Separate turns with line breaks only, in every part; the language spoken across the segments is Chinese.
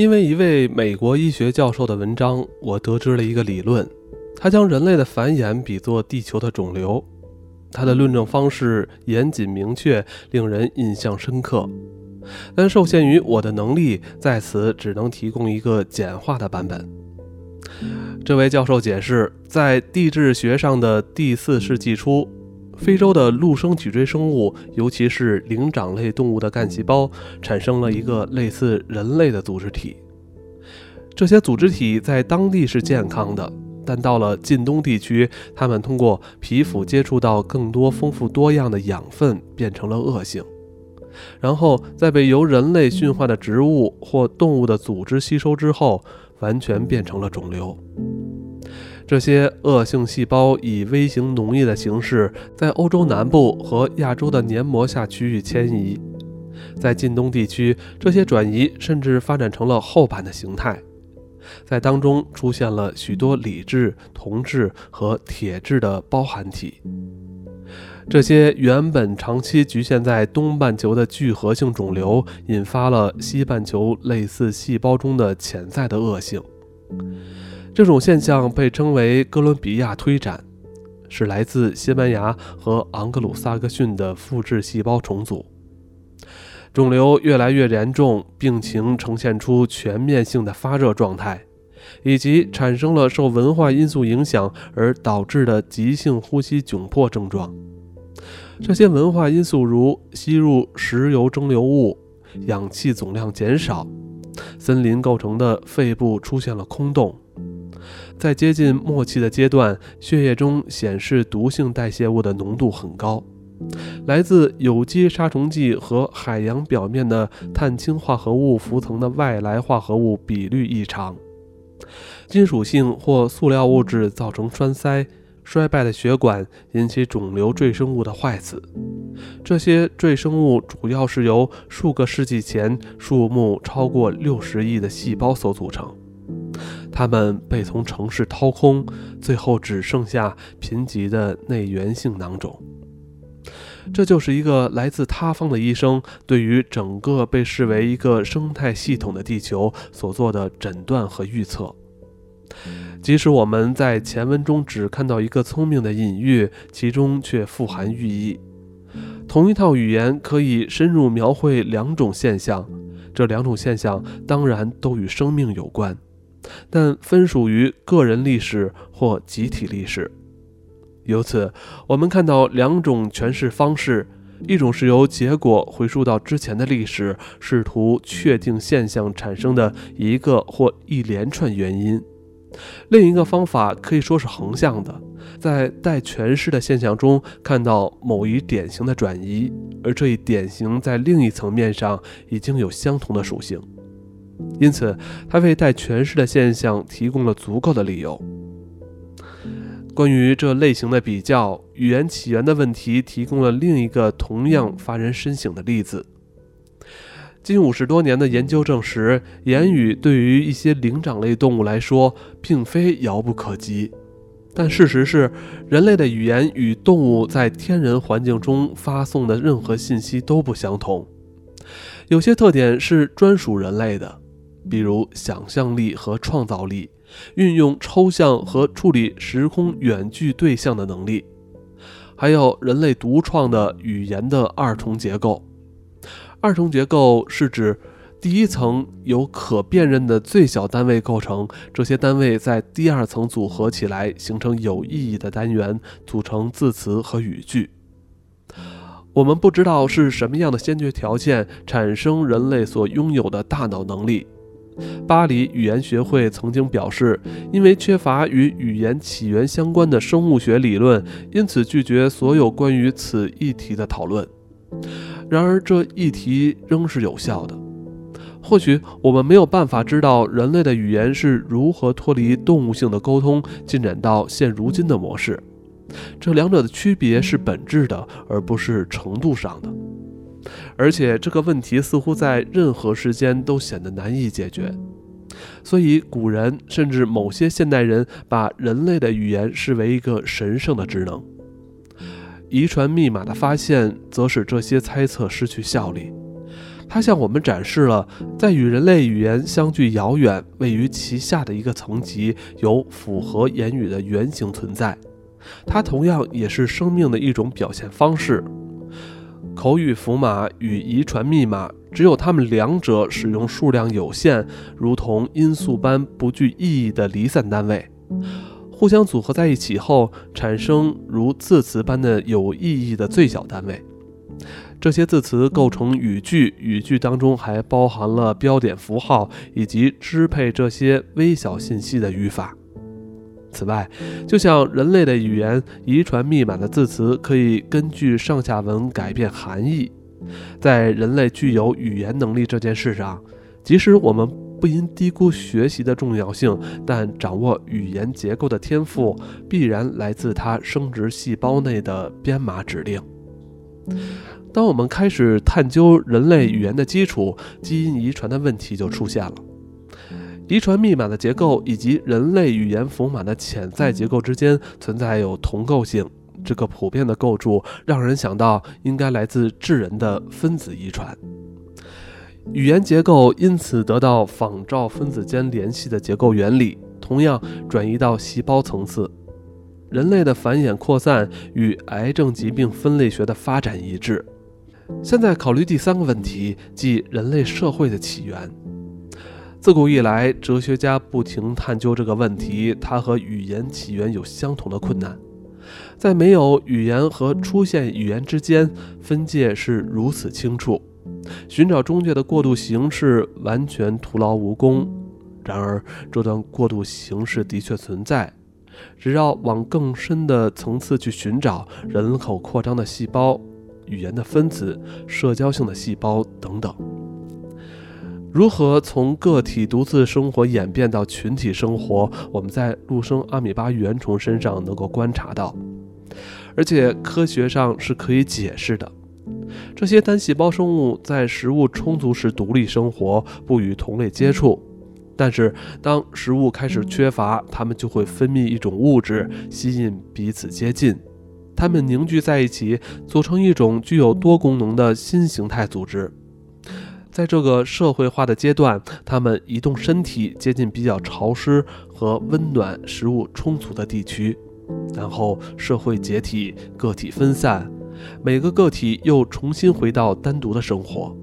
因为一位美国医学教授的文章，我得知了一个理论。他将人类的繁衍比作地球的肿瘤。他的论证方式严谨明确，令人印象深刻。但受限于我的能力，在此只能提供一个简化的版本。这位教授解释，在地质学上的第四世纪初，非洲的陆生脊椎生物，尤其是灵长类动物的干细胞，产生了一个类似人类的组织体。这些组织体在当地是健康的，但到了近东地区，它们通过皮肤接触到更多丰富多样的养分，变成了恶性。然后在被由人类驯化的植物或动物的组织吸收之后，完全变成了肿瘤。这些恶性细胞以微型脓液的形式，在欧洲南部和亚洲的黏膜下区域迁移。在近东地区，这些转移甚至发展成了厚板的形态，在当中出现了许多锂质、铜质和铁质的包含体。这些原本长期局限在东半球的聚合性肿瘤，引发了西半球类似细胞中的潜在的恶性。这种现象被称为哥伦比亚推展，是来自西班牙和昂格鲁萨克逊的复制细胞重组。肿瘤越来越严重，病情呈现出全面性的发热状态，以及产生了受文化因素影响而导致的急性呼吸窘迫症状。这些文化因素如吸入石油蒸馏物、氧气总量减少、森林构成的肺部出现了空洞，在接近末期的阶段，血液中显示毒性代谢物的浓度很高，来自有机杀虫剂和海洋表面的碳氢化合物浮层的外来化合物比率异常，金属性或塑料物质造成栓塞。衰败的血管引起肿瘤赘生物的坏死，这些赘生物主要是由数个世纪前数目超过六十亿的细胞所组成，它们被从城市掏空，最后只剩下贫瘠的内源性囊肿。这就是一个来自他方的医生对于整个被视为一个生态系统的地球所做的诊断和预测。即使我们在前文中只看到一个聪明的隐喻，其中却富含寓意。同一套语言可以深入描绘两种现象，这两种现象当然都与生命有关，但分属于个人历史或集体历史。由此，我们看到两种诠释方式：一种是由结果回溯到之前的历史，试图确定现象产生的一个或一连串原因。另一个方法可以说是横向的，在待诠释的现象中看到某一典型的转移，而这一典型在另一层面上已经有相同的属性，因此它为带诠释的现象提供了足够的理由。关于这类型的比较，语言起源的问题提供了另一个同样发人深省的例子。近五十多年的研究证实，言语对于一些灵长类动物来说并非遥不可及。但事实是，人类的语言与动物在天然环境中发送的任何信息都不相同。有些特点是专属人类的，比如想象力和创造力，运用抽象和处理时空远距对象的能力，还有人类独创的语言的二重结构。二重结构是指第一层由可辨认的最小单位构成，这些单位在第二层组合起来形成有意义的单元，组成字词和语句。我们不知道是什么样的先决条件产生人类所拥有的大脑能力。巴黎语言学会曾经表示，因为缺乏与语言起源相关的生物学理论，因此拒绝所有关于此议题的讨论。然而，这一题仍是有效的。或许我们没有办法知道人类的语言是如何脱离动物性的沟通，进展到现如今的模式。这两者的区别是本质的，而不是程度上的。而且，这个问题似乎在任何时间都显得难以解决。所以，古人甚至某些现代人把人类的语言视为一个神圣的职能。遗传密码的发现则使这些猜测失去效力。它向我们展示了，在与人类语言相距遥远、位于其下的一个层级，有符合言语的原型存在。它同样也是生命的一种表现方式。口语符码与遗传密码，只有它们两者使用数量有限，如同因素般不具意义的离散单位，互相组合在一起后，产生如字词般的有意义的最小单位。这些字词构成语句，语句当中还包含了标点符号以及支配这些微小信息的语法。此外，就像人类的语言遗传密码的字词可以根据上下文改变含义，在人类具有语言能力这件事上，即使我们不应低估学习的重要性，但掌握语言结构的天赋必然来自它生殖细胞内的编码指令。当我们开始探究人类语言的基础基因遗传的问题就出现了。遗传密码的结构以及人类语言符码的潜在结构之间存在有同构性。这个普遍的构筑让人想到应该来自智人的分子遗传。语言结构因此得到仿照分子间联系的结构原理，同样转移到细胞层次。人类的繁衍扩散与癌症疾病分类学的发展一致。现在考虑第三个问题，即人类社会的起源。自古以来，哲学家不停探究这个问题。它和语言起源有相同的困难。在没有语言和出现语言之间，分界是如此清楚，寻找中介的过渡形式完全徒劳无功。然而，这段过渡形式的确存在。只要往更深的层次去寻找，人口扩张的细胞、语言的分子、社交性的细胞等等。如何从个体独自生活演变到群体生活？我们在陆生阿米巴原虫身上能够观察到，而且科学上是可以解释的。这些单细胞生物在食物充足时独立生活，不与同类接触。但是当食物开始缺乏，它们就会分泌一种物质，吸引彼此接近。它们凝聚在一起，组成一种具有多功能的新形态组织。在这个社会化的阶段，它们移动身体接近比较潮湿和温暖、食物充足的地区，然后社会解体，个体分散，每个个体又重新回到单独的生活。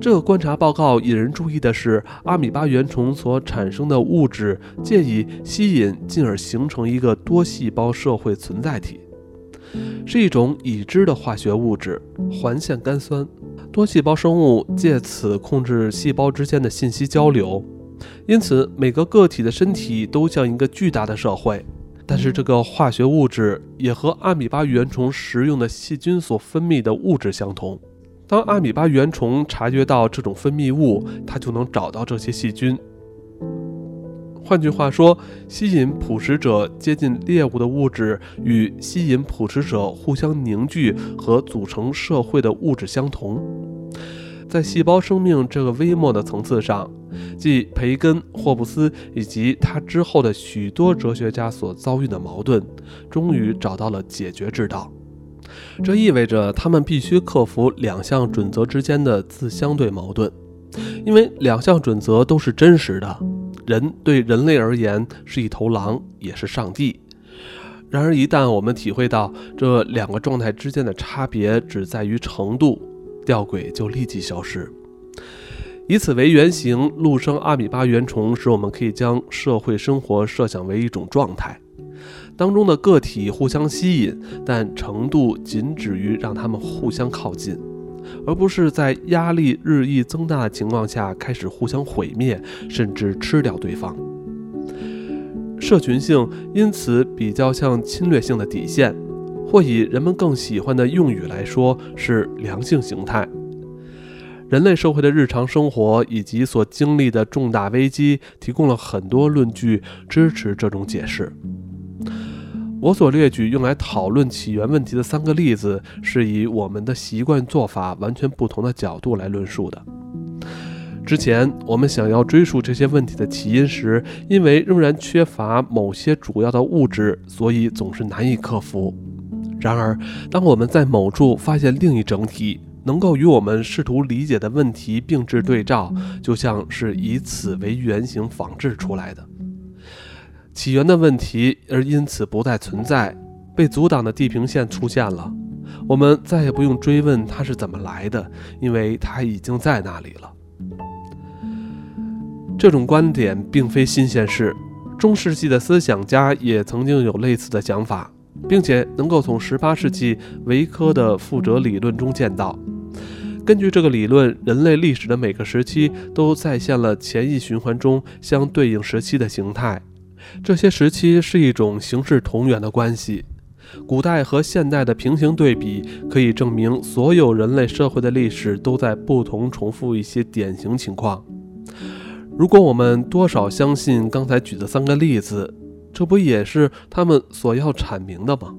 这个观察报告引人注意的是，阿米巴原虫所产生的物质借以吸引，进而形成一个多细胞社会存在体。是一种已知的化学物质——环线苷酸。多细胞生物借此控制细胞之间的信息交流，因此每个个体的身体都像一个巨大的社会。但是，这个化学物质也和阿米巴原虫食用的细菌所分泌的物质相同。当阿米巴原虫察觉到这种分泌物，它就能找到这些细菌。换句话说，吸引捕食者接近猎物的物质与吸引捕食者互相凝聚和组成社会的物质相同。在细胞生命这个微末的层次上，即培根、霍布斯以及他之后的许多哲学家所遭遇的矛盾，终于找到了解决之道。这意味着他们必须克服两项准则之间的自相对矛盾，因为两项准则都是真实的。人对人类而言是一头狼，也是上帝。然而，一旦我们体会到这两个状态之间的差别只在于程度，吊诡就立即消失。以此为原型，陆生阿米巴原虫使我们可以将社会生活设想为一种状态，当中的个体互相吸引，但程度仅止于让他们互相靠近。而不是在压力日益增大的情况下开始互相毁灭，甚至吃掉对方。社群性因此比较像侵略性的底线，或以人们更喜欢的用语来说，是良性形态。人类社会的日常生活以及所经历的重大危机，提供了很多论据支持这种解释。我所列举用来讨论起源问题的三个例子，是以我们的习惯做法完全不同的角度来论述的。之前我们想要追溯这些问题的起因时，因为仍然缺乏某些主要的物质，所以总是难以克服。然而，当我们在某处发现另一整体，能够与我们试图理解的问题并置对照，就像是以此为原型仿制出来的。起源的问题而因此不再存在，被阻挡的地平线出现了，我们再也不用追问它是怎么来的，因为它已经在那里了。这种观点并非新鲜事，中世纪的思想家也曾经有类似的想法，并且能够从18世纪维科的富哲理论中见到。根据这个理论，人类历史的每个时期都再现了前一循环中相对应时期的形态。这些时期是一种形式同源的关系。古代和现代的平行对比可以证明，所有人类社会的历史都在不同重复一些典型情况。如果我们多少相信刚才举的三个例子，这不也是他们所要阐明的吗？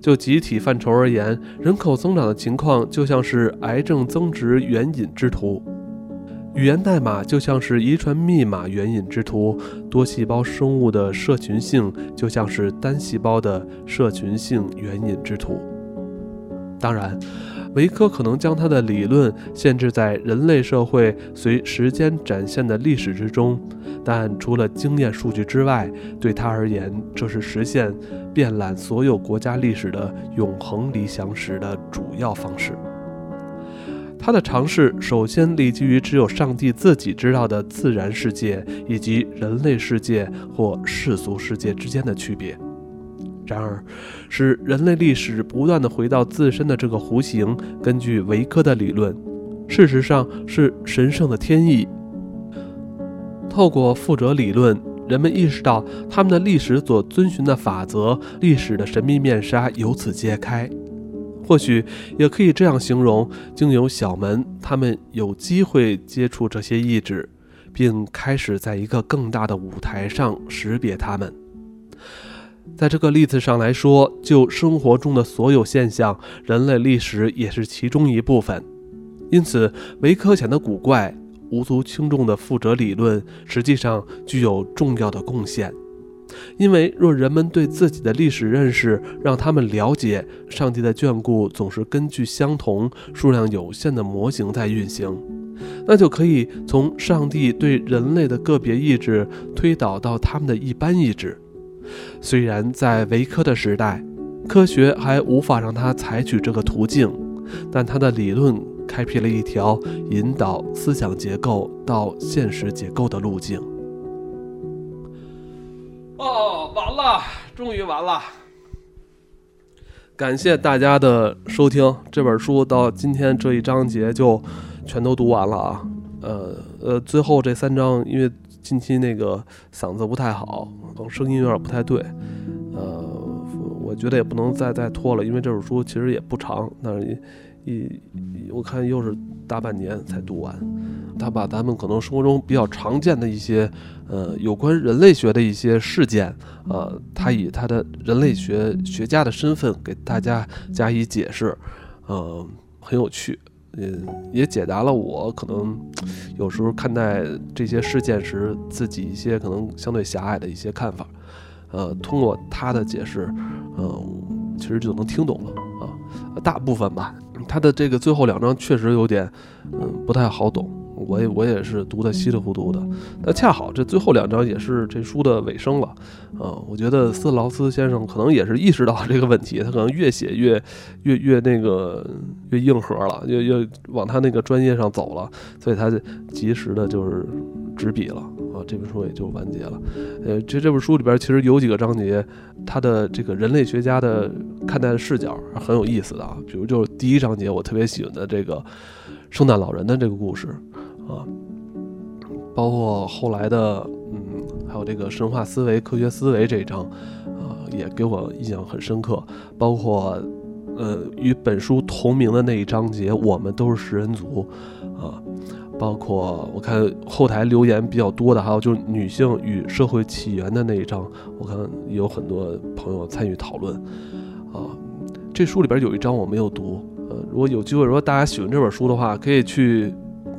就集体范畴而言，人口增长的情况就像是癌症增殖援引之图。语言代码就像是遗传密码援引之图，多细胞生物的社群性就像是单细胞的社群性援引之图。当然，维科可能将他的理论限制在人类社会随时间展现的历史之中，但除了经验数据之外，对他而言，这是实现遍览所有国家历史的永恒理想史的主要方式。他的尝试首先立基于只有上帝自己知道的自然世界以及人类世界或世俗世界之间的区别。然而，使人类历史不断地回到自身的这个弧形，根据维科的理论，事实上是神圣的天意。透过富哲理论，人们意识到他们的历史所遵循的法则，历史的神秘面纱由此揭开。或许也可以这样形容：经由小门，他们有机会接触这些意志，并开始在一个更大的舞台上识别它们。在这个例子上来说，就生活中的所有现象，人类历史也是其中一部分。因此，维科显得古怪、无足轻重的富哲理论，实际上具有重要的贡献。因为若人们对自己的历史认识让他们了解上帝的眷顾总是根据相同数量有限的模型在运行，那就可以从上帝对人类的个别意志推导到他们的一般意志。虽然在维科的时代，科学还无法让他采取这个途径，但他的理论开辟了一条引导思想结构到现实结构的路径。哦，完了，终于完了！感谢大家的收听，这本书到今天这一章节就全都读完了啊。呃呃，最后这三章，因为近期那个嗓子不太好，声音有点不太对，呃，我觉得也不能再再拖了，因为这本书其实也不长，但是一我看又是大半年才读完。他把咱们可能生活中比较常见的一些，呃，有关人类学的一些事件，呃，他以他的人类学学家的身份给大家加以解释，嗯，很有趣，嗯，也解答了我可能有时候看待这些事件时自己一些可能相对狭隘的一些看法，呃，通过他的解释，嗯，其实就能听懂了啊，大部分吧，他的这个最后两章确实有点，嗯，不太好懂。我也我也是读的稀里糊涂的，那恰好这最后两章也是这书的尾声了，嗯，我觉得斯劳斯先生可能也是意识到这个问题，他可能越写越越越那个越硬核了，越越往他那个专业上走了，所以他就及时的就是执笔了啊，这本书也就完结了。呃，这这本书里边其实有几个章节，它的这个人类学家的看待的视角很有意思的啊，比如就是第一章节我特别喜欢的这个圣诞老人的这个故事。啊，包括后来的，嗯，还有这个神话思维、科学思维这一章，啊，也给我印象很深刻。包括，呃，与本书同名的那一章节，我们都是食人族，啊，包括我看后台留言比较多的，还有就是女性与社会起源的那一章，我看有很多朋友参与讨论，啊，这书里边有一章我没有读，呃，如果有机会，如果大家喜欢这本书的话，可以去。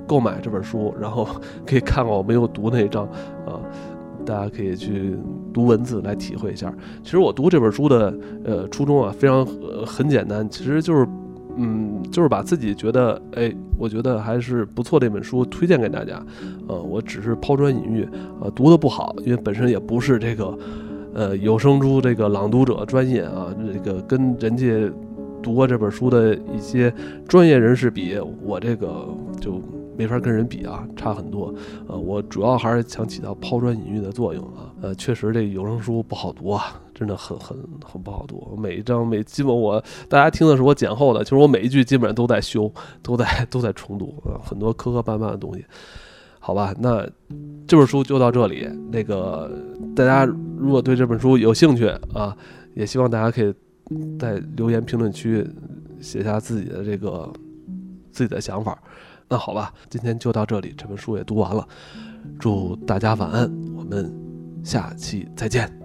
购买这本书，然后可以看看我没有读那一章，啊，大家可以去读文字来体会一下。其实我读这本书的呃初衷啊，非常呃很简单，其实就是嗯，就是把自己觉得，哎，我觉得还是不错的一本书推荐给大家。呃，我只是抛砖引玉，呃，读的不好，因为本身也不是这个，呃，有声书这个朗读者专业啊，这个跟人家读过这本书的一些专业人士比，我这个就。没法跟人比啊，差很多。呃，我主要还是想起到抛砖引玉的作用啊。呃，确实这有声书不好读啊，真的很很很不好读。每一章每基本我大家听的是我剪后的，其实我每一句基本上都在修，都在都在重读啊，很多磕磕绊绊的东西。好吧，那这本书就到这里。那个大家如果对这本书有兴趣啊，也希望大家可以在留言评论区写下自己的这个自己的想法。那好吧，今天就到这里，这本书也读完了，祝大家晚安，我们下期再见。